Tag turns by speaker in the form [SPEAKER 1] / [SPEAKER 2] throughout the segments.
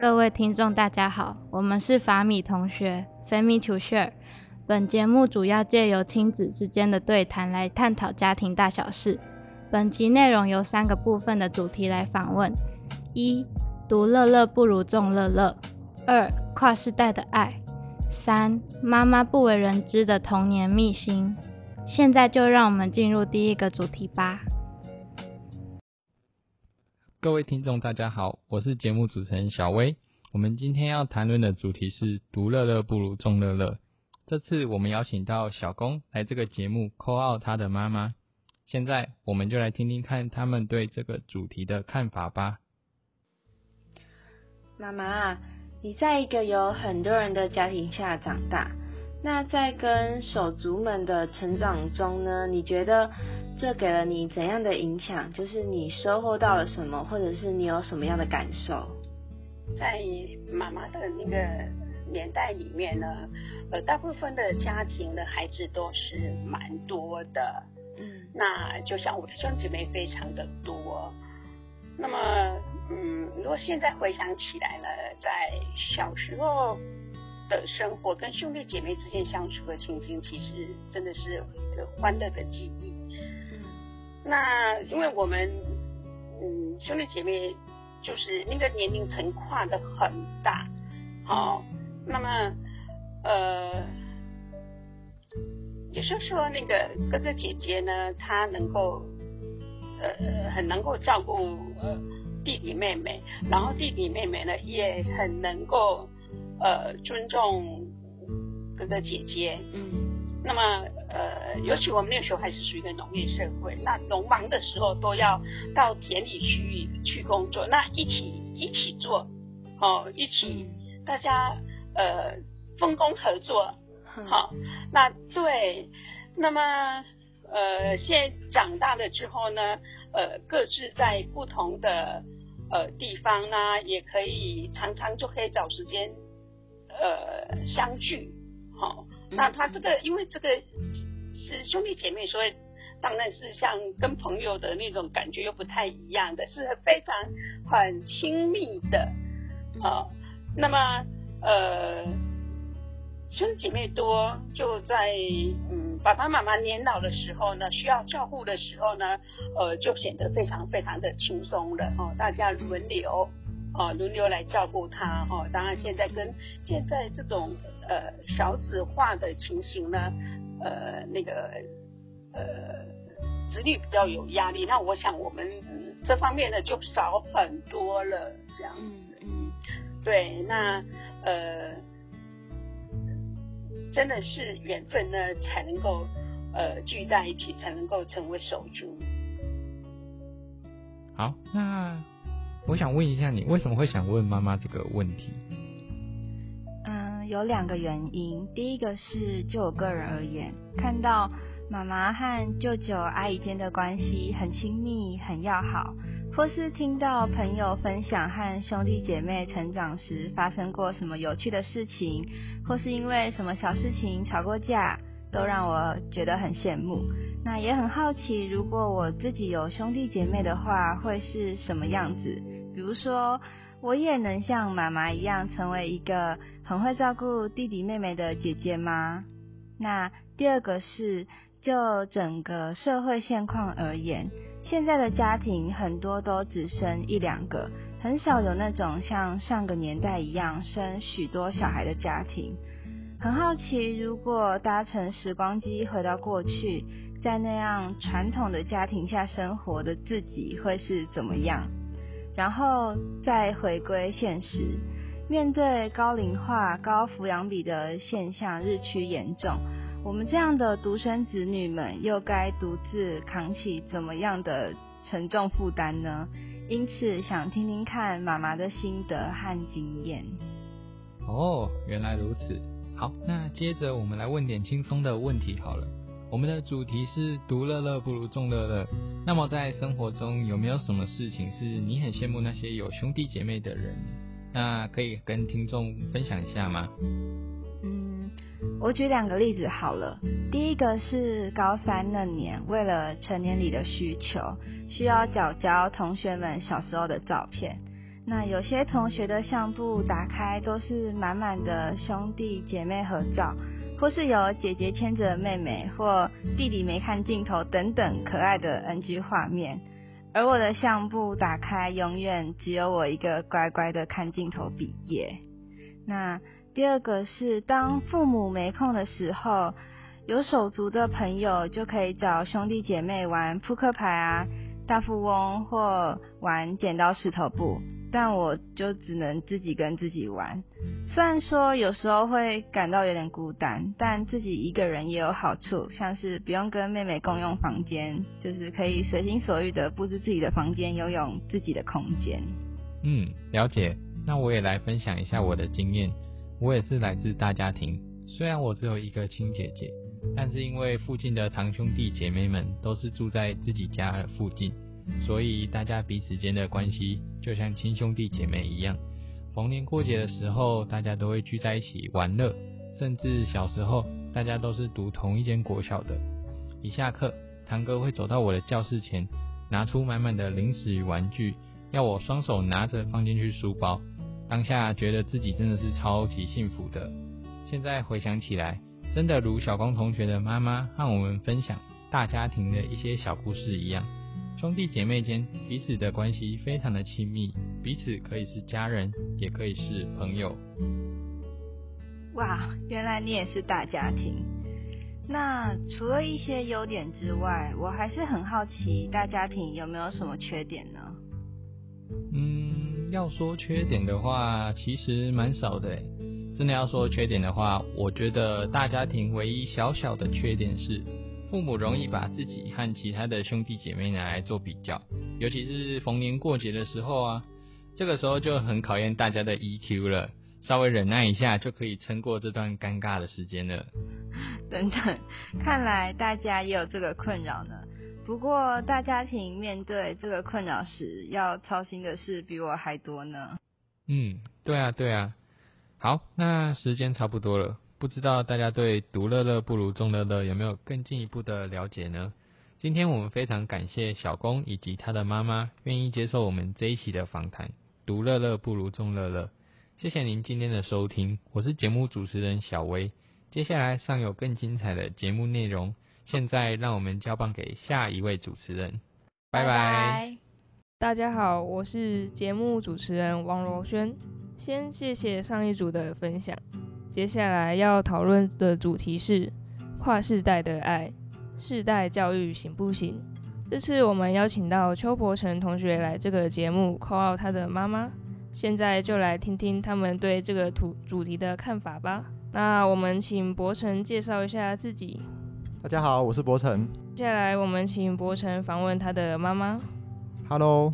[SPEAKER 1] 各位听众，大家好，我们是法米同学 （Family to Share）。本节目主要借由亲子之间的对谈来探讨家庭大小事。本集内容由三个部分的主题来访问：一、独乐乐不如众乐乐；二、跨世代的爱；三、妈妈不为人知的童年秘辛。现在就让我们进入第一个主题吧。
[SPEAKER 2] 各位听众，大家好，我是节目主持人小薇。我们今天要谈论的主题是“独乐乐不如众乐乐”。这次我们邀请到小公来这个节目，call 到他的妈妈。现在我们就来听听看他们对这个主题的看法吧。
[SPEAKER 3] 妈妈，你在一个有很多人的家庭下长大，那在跟手足们的成长中呢，你觉得？这给了你怎样的影响？就是你收获到了什么，或者是你有什么样的感受？
[SPEAKER 4] 在妈妈的那个年代里面呢，呃，大部分的家庭的孩子都是蛮多的，嗯，那就像我的兄弟姐妹非常的多。那么，嗯，如果现在回想起来呢，在小时候的生活跟兄弟姐妹之间相处的情形，其实真的是一个欢乐的记忆。那因为我们嗯兄弟姐妹就是那个年龄层跨的很大，好，那么呃，也就是说那个哥哥姐姐呢，他能够呃很能够照顾呃弟弟妹妹，然后弟弟妹妹呢也很能够呃尊重哥哥姐姐，嗯。那么，呃，尤其我们那个时候还是属于一个农业社会，那农忙的时候都要到田里去去工作，那一起一起做，哦，一起大家呃分工合作，好，那对，那么呃，现在长大了之后呢，呃，各自在不同的呃地方呢，也可以常常就可以找时间呃相聚，好。那他这个，因为这个是兄弟姐妹，所以当然是像跟朋友的那种感觉又不太一样的，是非常很亲密的啊。那么呃，兄弟姐妹多，就在嗯爸爸妈妈年老的时候呢，需要照顾的时候呢，呃，就显得非常非常的轻松了哦，大家轮流。哦，轮流来照顾他哦。当然，现在跟现在这种呃少子化的情形呢，呃，那个呃子女比较有压力。那我想我们这方面呢就少很多了，这样子。嗯，对，那呃，真的是缘分呢，才能够呃聚在一起，才能够成为手足。
[SPEAKER 2] 好，那。我想问一下，你为什么会想问妈妈这个问题？
[SPEAKER 3] 嗯，有两个原因。第一个是就我个人而言，看到妈妈和舅舅阿姨间的关系很亲密、很要好，或是听到朋友分享和兄弟姐妹成长时发生过什么有趣的事情，或是因为什么小事情吵过架，都让我觉得很羡慕。那也很好奇，如果我自己有兄弟姐妹的话，会是什么样子？比如说，我也能像妈妈一样，成为一个很会照顾弟弟妹妹的姐姐吗？那第二个是，就整个社会现况而言，现在的家庭很多都只生一两个，很少有那种像上个年代一样生许多小孩的家庭。很好奇，如果搭乘时光机回到过去，在那样传统的家庭下生活的自己会是怎么样？然后再回归现实，面对高龄化、高抚养比的现象日趋严重，我们这样的独生子女们又该独自扛起怎么样的沉重负担呢？因此，想听听看妈妈的心得和经验。
[SPEAKER 2] 哦，原来如此。好，那接着我们来问点轻松的问题好了。我们的主题是独乐乐不如众乐乐。那么在生活中有没有什么事情是你很羡慕那些有兄弟姐妹的人？那可以跟听众分享一下吗？
[SPEAKER 3] 嗯，我举两个例子好了。第一个是高三那年，为了成年礼的需求，需要缴交同学们小时候的照片。那有些同学的相簿打开都是满满的兄弟姐妹合照，或是有姐姐牵着妹妹，或弟弟没看镜头等等可爱的 NG 画面。而我的相簿打开，永远只有我一个乖乖的看镜头毕业。那第二个是，当父母没空的时候，有手足的朋友就可以找兄弟姐妹玩扑克牌啊、大富翁或玩剪刀石头布。但我就只能自己跟自己玩，虽然说有时候会感到有点孤单，但自己一个人也有好处，像是不用跟妹妹共用房间，就是可以随心所欲的布置自己的房间，拥有自己的空间。
[SPEAKER 2] 嗯，了解。那我也来分享一下我的经验。我也是来自大家庭，虽然我只有一个亲姐姐，但是因为附近的堂兄弟姐妹们都是住在自己家附近。所以大家彼此间的关系就像亲兄弟姐妹一样。逢年过节的时候，大家都会聚在一起玩乐，甚至小时候大家都是读同一间国小的。一下课，堂哥会走到我的教室前，拿出满满的零食与玩具，要我双手拿着放进去书包。当下觉得自己真的是超级幸福的。现在回想起来，真的如小光同学的妈妈和我们分享大家庭的一些小故事一样。兄弟姐妹间彼此的关系非常的亲密，彼此可以是家人，也可以是朋友。
[SPEAKER 3] 哇，原来你也是大家庭。那除了一些优点之外，我还是很好奇大家庭有没有什么缺点呢？
[SPEAKER 2] 嗯，要说缺点的话，其实蛮少的。真的要说缺点的话，我觉得大家庭唯一小小的缺点是。父母容易把自己和其他的兄弟姐妹拿来做比较，尤其是逢年过节的时候啊，这个时候就很考验大家的 EQ 了。稍微忍耐一下就可以撑过这段尴尬的时间了。
[SPEAKER 3] 等等，看来大家也有这个困扰呢。不过大家庭面对这个困扰时，要操心的事比我还多呢。
[SPEAKER 2] 嗯，对啊，对啊。好，那时间差不多了。不知道大家对独乐乐不如众乐乐有没有更进一步的了解呢？今天我们非常感谢小公以及他的妈妈愿意接受我们这一期的访谈。独乐乐不如众乐乐，谢谢您今天的收听，我是节目主持人小薇。接下来尚有更精彩的节目内容，现在让我们交棒给下一位主持人，拜拜。
[SPEAKER 5] 大家好，我是节目主持人王罗轩，先谢谢上一组的分享。接下来要讨论的主题是跨世代的爱，世代教育行不行？这次我们邀请到邱伯成同学来这个节目，call out 他的妈妈。现在就来听听他们对这个主主题的看法吧。那我们请伯成介绍一下自己。
[SPEAKER 6] 大家好，我是伯成。
[SPEAKER 5] 接下来我们请伯成访问他的妈妈。
[SPEAKER 6] Hello，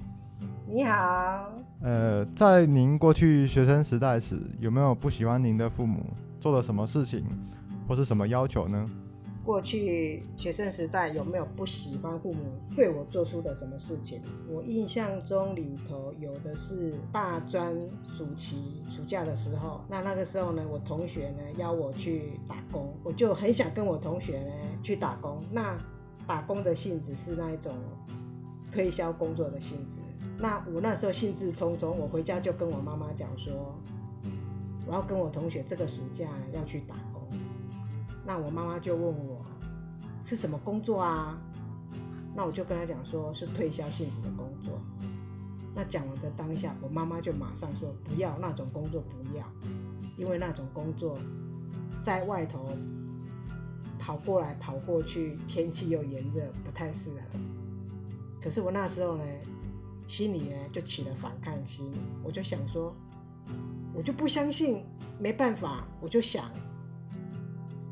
[SPEAKER 7] 你好。
[SPEAKER 6] 呃，在您过去学生时代时，有没有不喜欢您的父母做了什么事情，或是什么要求呢？
[SPEAKER 7] 过去学生时代有没有不喜欢父母对我做出的什么事情？我印象中里头有的是大专暑期暑假的时候，那那个时候呢，我同学呢邀我去打工，我就很想跟我同学呢去打工。那打工的性质是那一种推销工作的性质。那我那时候兴致冲冲，我回家就跟我妈妈讲说，我要跟我同学这个暑假要去打工。那我妈妈就问我是什么工作啊？那我就跟她讲说是推销性质的工作。那讲完的当下，我妈妈就马上说不要那种工作，不要，因为那种工作在外头跑过来跑过去，天气又炎热，不太适合。可是我那时候呢？心里呢就起了反抗心，我就想说，我就不相信，没办法，我就想，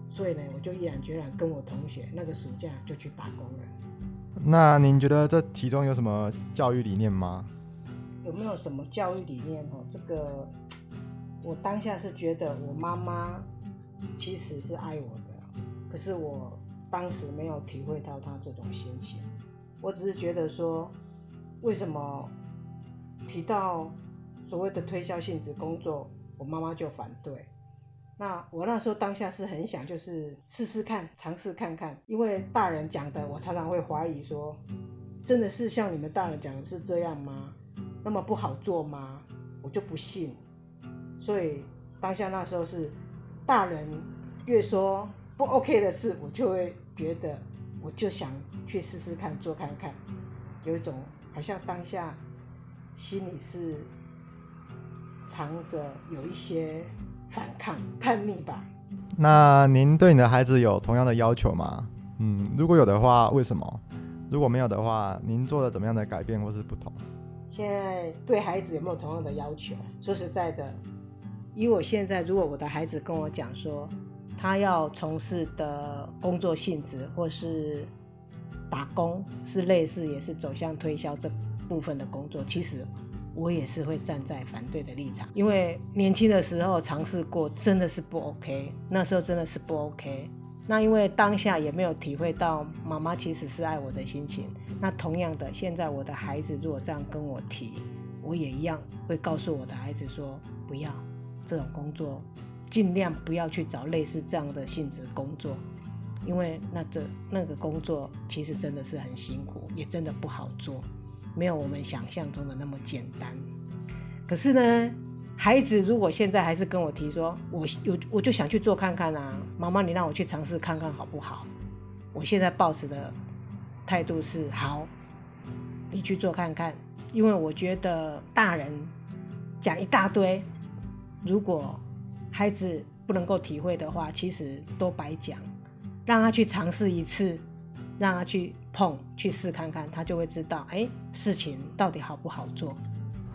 [SPEAKER 7] 所以呢，我就毅然决然跟我同学那个暑假就去打工了。
[SPEAKER 6] 那您觉得这其中有什么教育理念吗？
[SPEAKER 7] 有没有什么教育理念？哦，这个我当下是觉得我妈妈其实是爱我的，可是我当时没有体会到她这种心情，我只是觉得说。为什么提到所谓的推销性质工作，我妈妈就反对？那我那时候当下是很想，就是试试看，尝试看看，因为大人讲的，我常常会怀疑说，真的是像你们大人讲的是这样吗？那么不好做吗？我就不信。所以当下那时候是大人越说不 OK 的事，我就会觉得我就想去试试看做看看，有一种好像当下心里是藏着有一些反抗叛逆吧。
[SPEAKER 6] 那您对你的孩子有同样的要求吗？嗯，如果有的话，为什么？如果没有的话，您做了怎么样的改变或是不同？
[SPEAKER 7] 现在对孩子有没有同样的要求？说实在的，以我现在，如果我的孩子跟我讲说，他要从事的工作性质或是打工，是类似也是走向推销这部分的工作，其实我也是会站在反对的立场，因为年轻的时候尝试过，真的是不 OK，那时候真的是不 OK。那因为当下也没有体会到妈妈其实是爱我的心情。那同样的，现在我的孩子如果这样跟我提，我也一样会告诉我的孩子说，不要这种工作，尽量不要去找类似这样的性质工作，因为那这那个工作其实真的是很辛苦，也真的不好做，没有我们想象中的那么简单。可是呢？孩子如果现在还是跟我提说，我有我就想去做看看啊，妈妈你让我去尝试看看好不好？我现在抱持的态度是好，你去做看看，因为我觉得大人讲一大堆，如果孩子不能够体会的话，其实都白讲，让他去尝试一次，让他去碰去试看看，他就会知道，哎，事情到底好不好做。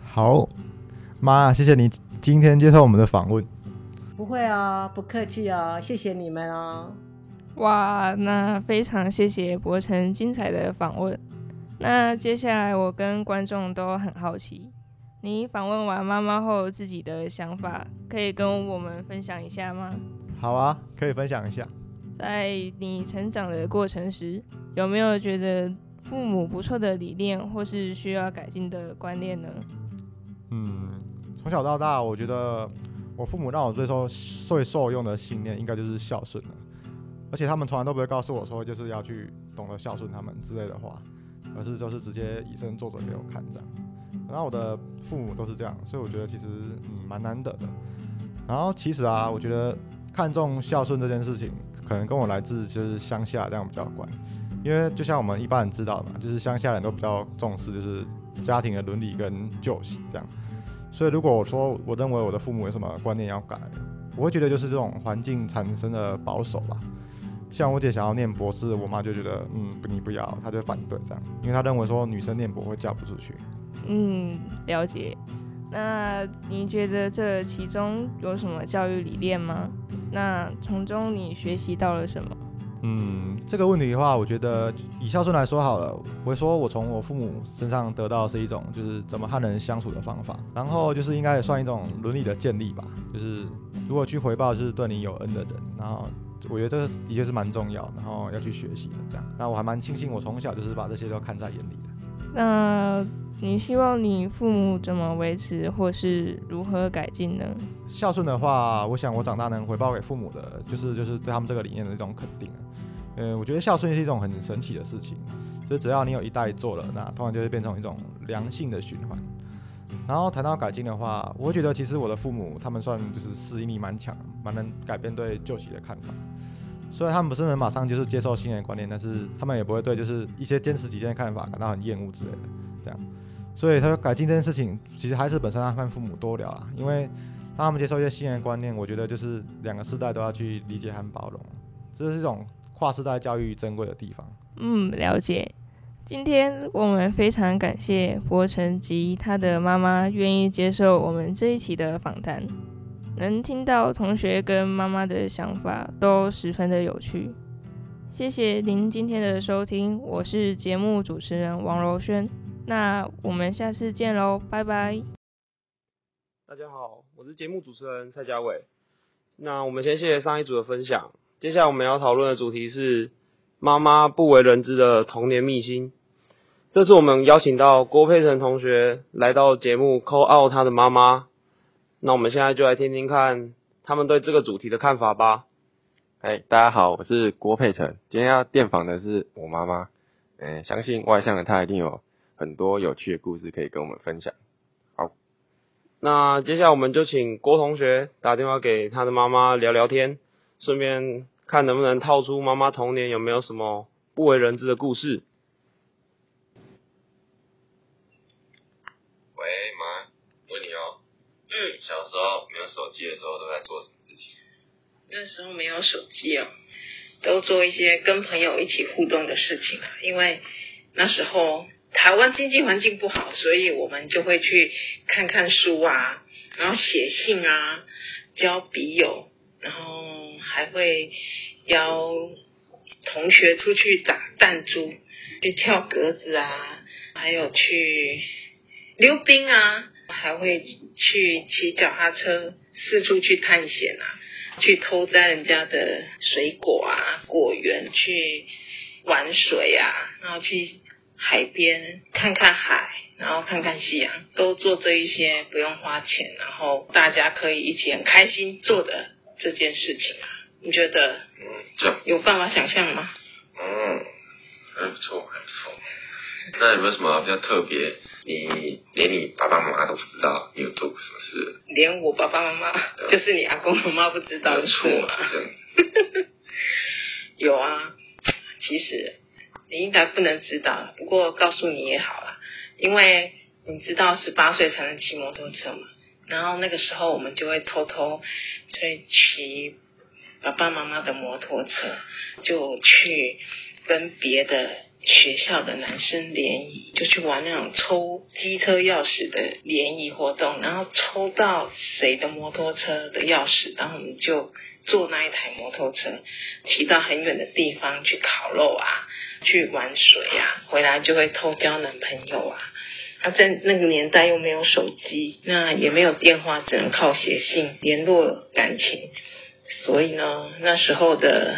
[SPEAKER 6] 好。妈，谢谢你今天接受我们的访问。
[SPEAKER 7] 不会哦，不客气哦，谢谢你们哦。
[SPEAKER 5] 哇，那非常谢谢博成精彩的访问。那接下来我跟观众都很好奇，你访问完妈妈后自己的想法，可以跟我们分享一下吗？
[SPEAKER 6] 好啊，可以分享一下。
[SPEAKER 5] 在你成长的过程时，有没有觉得父母不错的理念，或是需要改进的观念呢？
[SPEAKER 6] 嗯。从小到大，我觉得我父母让我最受最受用的信念，应该就是孝顺了。而且他们从来都不会告诉我说，就是要去懂得孝顺他们之类的话，而是就是直接以身作则给我看这样。然后我的父母都是这样，所以我觉得其实嗯蛮难得的。然后其实啊，我觉得看重孝顺这件事情，可能跟我来自就是乡下这样比较关。因为就像我们一般人知道的嘛，就是乡下人都比较重视就是家庭的伦理跟旧习这样。所以，如果我说我认为我的父母有什么观念要改，我会觉得就是这种环境产生的保守吧。像我姐想要念博士，我妈就觉得嗯不你不要，她就反对这样，因为她认为说女生念博会嫁不出去。
[SPEAKER 5] 嗯，了解。那你觉得这其中有什么教育理念吗？那从中你学习到了什么？
[SPEAKER 6] 嗯，这个问题的话，我觉得以孝顺来说好了，我会说我从我父母身上得到是一种就是怎么和人相处的方法，然后就是应该也算一种伦理的建立吧，就是如果去回报就是对你有恩的人，然后我觉得这个的确是蛮重要，然后要去学习的这样。那我还蛮庆幸我从小就是把这些都看在眼里的。
[SPEAKER 5] 那你希望你父母怎么维持，或是如何改进呢？
[SPEAKER 6] 孝顺的话，我想我长大能回报给父母的，就是就是对他们这个理念的一种肯定。嗯，我觉得孝顺是一种很神奇的事情，就只要你有一代做了，那通常就会变成一种良性的循环。然后谈到改进的话，我觉得其实我的父母他们算就是适应力蛮强，蛮能改变对旧习的看法。虽然他们不是能马上就是接受新的观念，但是他们也不会对就是一些坚持己见的看法感到很厌恶之类的。这样，所以他说改进这件事情，其实还是本身要和父母多聊啊，因为当他们接受一些新的观念，我觉得就是两个世代都要去理解和包容，这是一种。跨世代教育珍贵的地方。
[SPEAKER 5] 嗯，了解。今天我们非常感谢博成及他的妈妈愿意接受我们这一期的访谈，能听到同学跟妈妈的想法都十分的有趣。谢谢您今天的收听，我是节目主持人王柔萱。那我们下次见喽，拜拜。
[SPEAKER 8] 大家好，我是节目主持人蔡家伟。那我们先谢谢上一组的分享。接下来我们要讨论的主题是妈妈不为人知的童年秘辛。这次我们邀请到郭佩成同学来到节目，call out 他的妈妈。那我们现在就来听听看他们对这个主题的看法吧。
[SPEAKER 9] 哎，大家好，我是郭佩成，今天要电访的是我妈妈。嗯，相信外向的她一定有很多有趣的故事可以跟我们分享。好，
[SPEAKER 8] 那接下来我们就请郭同学打电话给他的妈妈聊聊天，顺便看能不能套出妈妈童年有没有什么不为人知的故事。
[SPEAKER 9] 喂，妈，问你哦，嗯，小时候没有手机的时候都在做什么事情？
[SPEAKER 10] 那时候没有手机哦，都做一些跟朋友一起互动的事情啊。因为那时候台湾经济环境不好，所以我们就会去看看书啊，然后写信啊，交笔友，然后还会邀同学出去打弹珠，去跳格子啊，还有去溜冰啊，还会去骑脚踏车四处去探险啊。去偷摘人家的水果啊，果园去玩水啊，然后去海边看看海，然后看看夕阳，都做这一些不用花钱，然后大家可以一起很开心做的这件事情啊。你觉得？
[SPEAKER 9] 嗯，这
[SPEAKER 10] 有办法想象吗？
[SPEAKER 9] 嗯，还不错，还不错。那有没有什么比较特别？你连你爸爸妈妈都不知道你有做过什么事？
[SPEAKER 10] 连我爸爸妈妈，就是你阿公阿妈不知道的事吗？有啊，其实你应该不能知道，不过告诉你也好了，因为你知道十八岁才能骑摩托车嘛。然后那个时候我们就会偷偷去骑爸爸妈妈的摩托车，就去跟别的。学校的男生联谊就去玩那种抽机车钥匙的联谊活动，然后抽到谁的摩托车的钥匙，然后我们就坐那一台摩托车骑到很远的地方去烤肉啊，去玩水啊，回来就会偷交男朋友啊。啊，在那个年代又没有手机，那也没有电话，只能靠写信联络感情，所以呢，那时候的。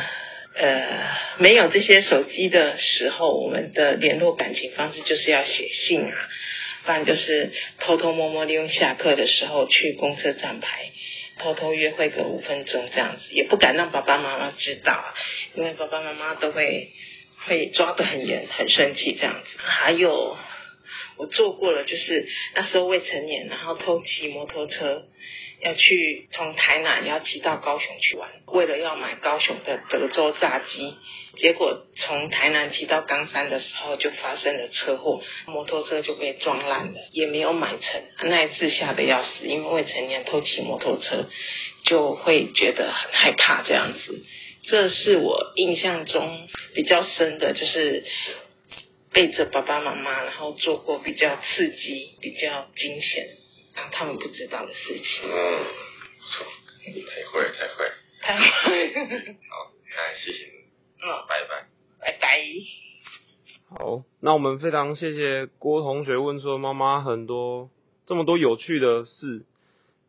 [SPEAKER 10] 呃，没有这些手机的时候，我们的联络感情方式就是要写信啊，不然就是偷偷摸摸利用下课的时候去公车站牌，偷偷约会个五分钟这样子，也不敢让爸爸妈妈知道，因为爸爸妈妈都会会抓得很严，很生气这样子。还有我做过了，就是那时候未成年，然后偷骑摩托车。要去从台南要骑到高雄去玩，为了要买高雄的德州炸鸡，结果从台南骑到冈山的时候就发生了车祸，摩托车就被撞烂了，也没有买成。那一次吓得要死，因为未成年偷骑摩托车就会觉得很害怕这样子。这是我印象中比较深的，就是背着爸爸妈妈，然后做过比较刺激、比较惊险。让他们不知道的事情。
[SPEAKER 9] 嗯，不错，太会，太会，
[SPEAKER 10] 太会。
[SPEAKER 9] 好，那谢谢你。嗯，拜拜，
[SPEAKER 10] 拜拜。
[SPEAKER 8] 好，那我们非常谢谢郭同学问出了妈妈很多这么多有趣的事。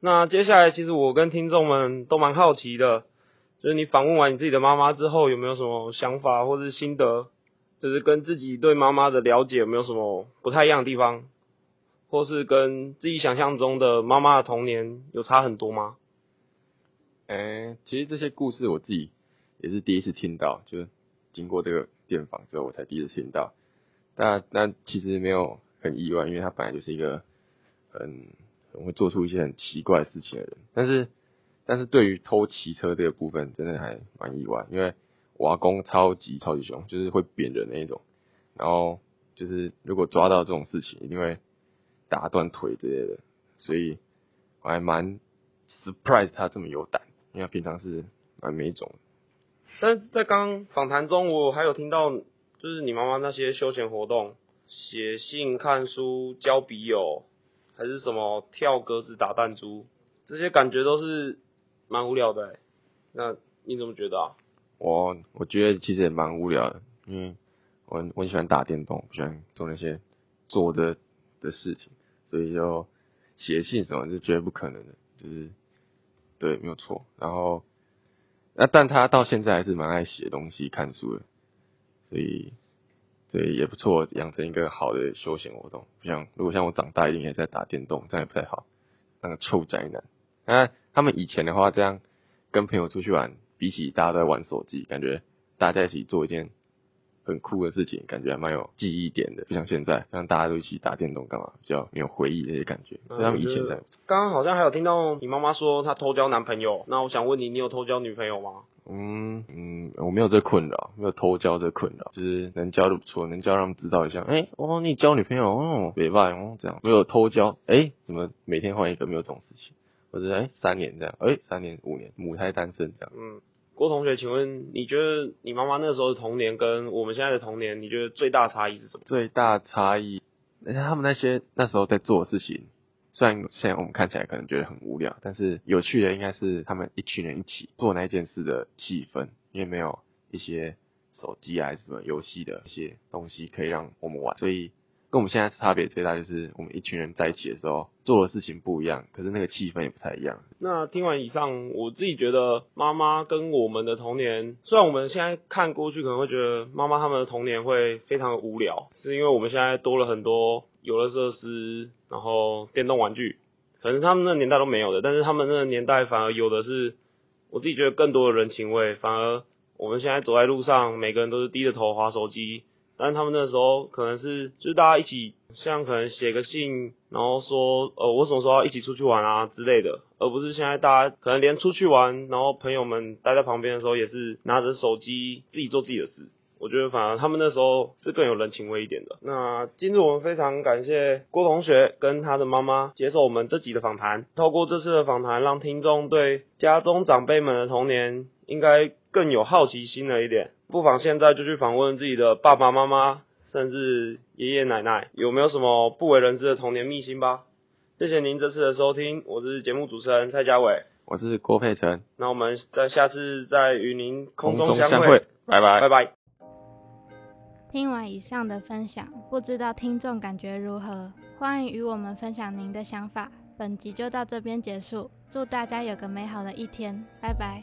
[SPEAKER 8] 那接下来，其实我跟听众们都蛮好奇的，就是你访问完你自己的妈妈之后，有没有什么想法或是心得？就是跟自己对妈妈的了解有没有什么不太一样的地方？或是跟自己想象中的妈妈的童年有差很多吗？
[SPEAKER 9] 嗯，其实这些故事我自己也是第一次听到，就是经过这个电访之后，我才第一次听到。那那其实没有很意外，因为他本来就是一个很很会做出一些很奇怪事情的人。但是但是对于偷骑车这个部分，真的还蛮意外，因为瓦工超级超级凶，就是会扁人那一种。然后就是如果抓到这种事情，一定会。打断腿之类的，所以我还蛮 surprise 他这么有胆，因为平常是蛮没种。
[SPEAKER 8] 但是在刚访谈中，我还有听到，就是你妈妈那些休闲活动，写信、看书、交笔友，还是什么跳格子、打弹珠，这些感觉都是蛮无聊的。那你怎么觉得啊？
[SPEAKER 9] 我我觉得其实也蛮无聊的，因为我我很喜欢打电动，不喜欢做那些做的的事情。所以就写信什么是绝对不可能的，就是对，没有错。然后那但他到现在还是蛮爱写东西、看书的，所以对也不错，养成一个好的休闲活动。不像如果像我长大一定也在打电动，这样也不太好。那个臭宅男。那他们以前的话，这样跟朋友出去玩，比起大家都在玩手机，感觉大家一起做一件很酷的事情，感觉还蛮有记忆点的，不像现在，像大家都一起打电动干嘛，比较没有回忆那些感觉。所以他们以前在，
[SPEAKER 8] 刚刚好像还有听到你妈妈说她偷交男朋友，那我想问你，你有偷交女朋友吗？
[SPEAKER 9] 嗯嗯，我没有这困扰，没有偷交这困扰，就是能交就不错，能交让他们知道一下。哎、哦，你交女朋友哦，别拜哦，这样没有偷交，哎、怎么每天换一个，没有这种事情，或者哎、三年这样，哎、三年五年母胎单身这样。
[SPEAKER 8] 嗯，郭同学，请问你觉得你妈妈那时候的童年跟我们现在的童年，你觉得最大差异是什么？
[SPEAKER 9] 最大差异，而且他们那些那时候在做的事情，虽然现在我们看起来可能觉得很无聊，但是有趣的应该是他们一群人一起做那件事的气氛，因为没有一些手机啊什么游戏的一些东西可以让我们玩，所以跟我们现在差别最大就是我们一群人在一起的时候做的事情不一样，可是那个气氛也不太一样。
[SPEAKER 8] 那听完以上，我自己觉得妈妈跟我们的童年，虽然我们现在看过去可能会觉得妈妈他们的童年会非常的无聊，是因为我们现在多了很多游乐设施，然后电动玩具，可能他们那年代都没有的，但是他们那个年代反而有的是，我自己觉得更多的人情味，反而我们现在走在路上，每个人都是低着头划手机，但他们那时候可能是就是大家一起，像可能写个信，然后说呃我什么时候要一起出去玩啊之类的，而不是现在大家可能连出去玩，然后朋友们待在旁边的时候也是拿着手机自己做自己的事。我觉得反而他们那时候是更有人情味一点的。那今日我们非常感谢郭同学跟他的妈妈接受我们这集的访谈。透过这次的访谈，让听众对家中长辈们的童年应该更有好奇心了一点。不妨现在就去访问自己的爸爸妈妈，甚至爷爷奶奶，有没有什么不为人知的童年秘辛吧？谢谢您这次的收听，我是节目主持人蔡家伟。
[SPEAKER 9] 我是郭佩晨，
[SPEAKER 8] 那我们在下次再与您空中
[SPEAKER 9] 空中
[SPEAKER 8] 相会，
[SPEAKER 9] 相会，拜拜
[SPEAKER 8] 拜拜。
[SPEAKER 1] 听完以上的分享，不知道听众感觉如何？欢迎与我们分享您的想法。本集就到这边结束，祝大家有个美好的一天，拜拜。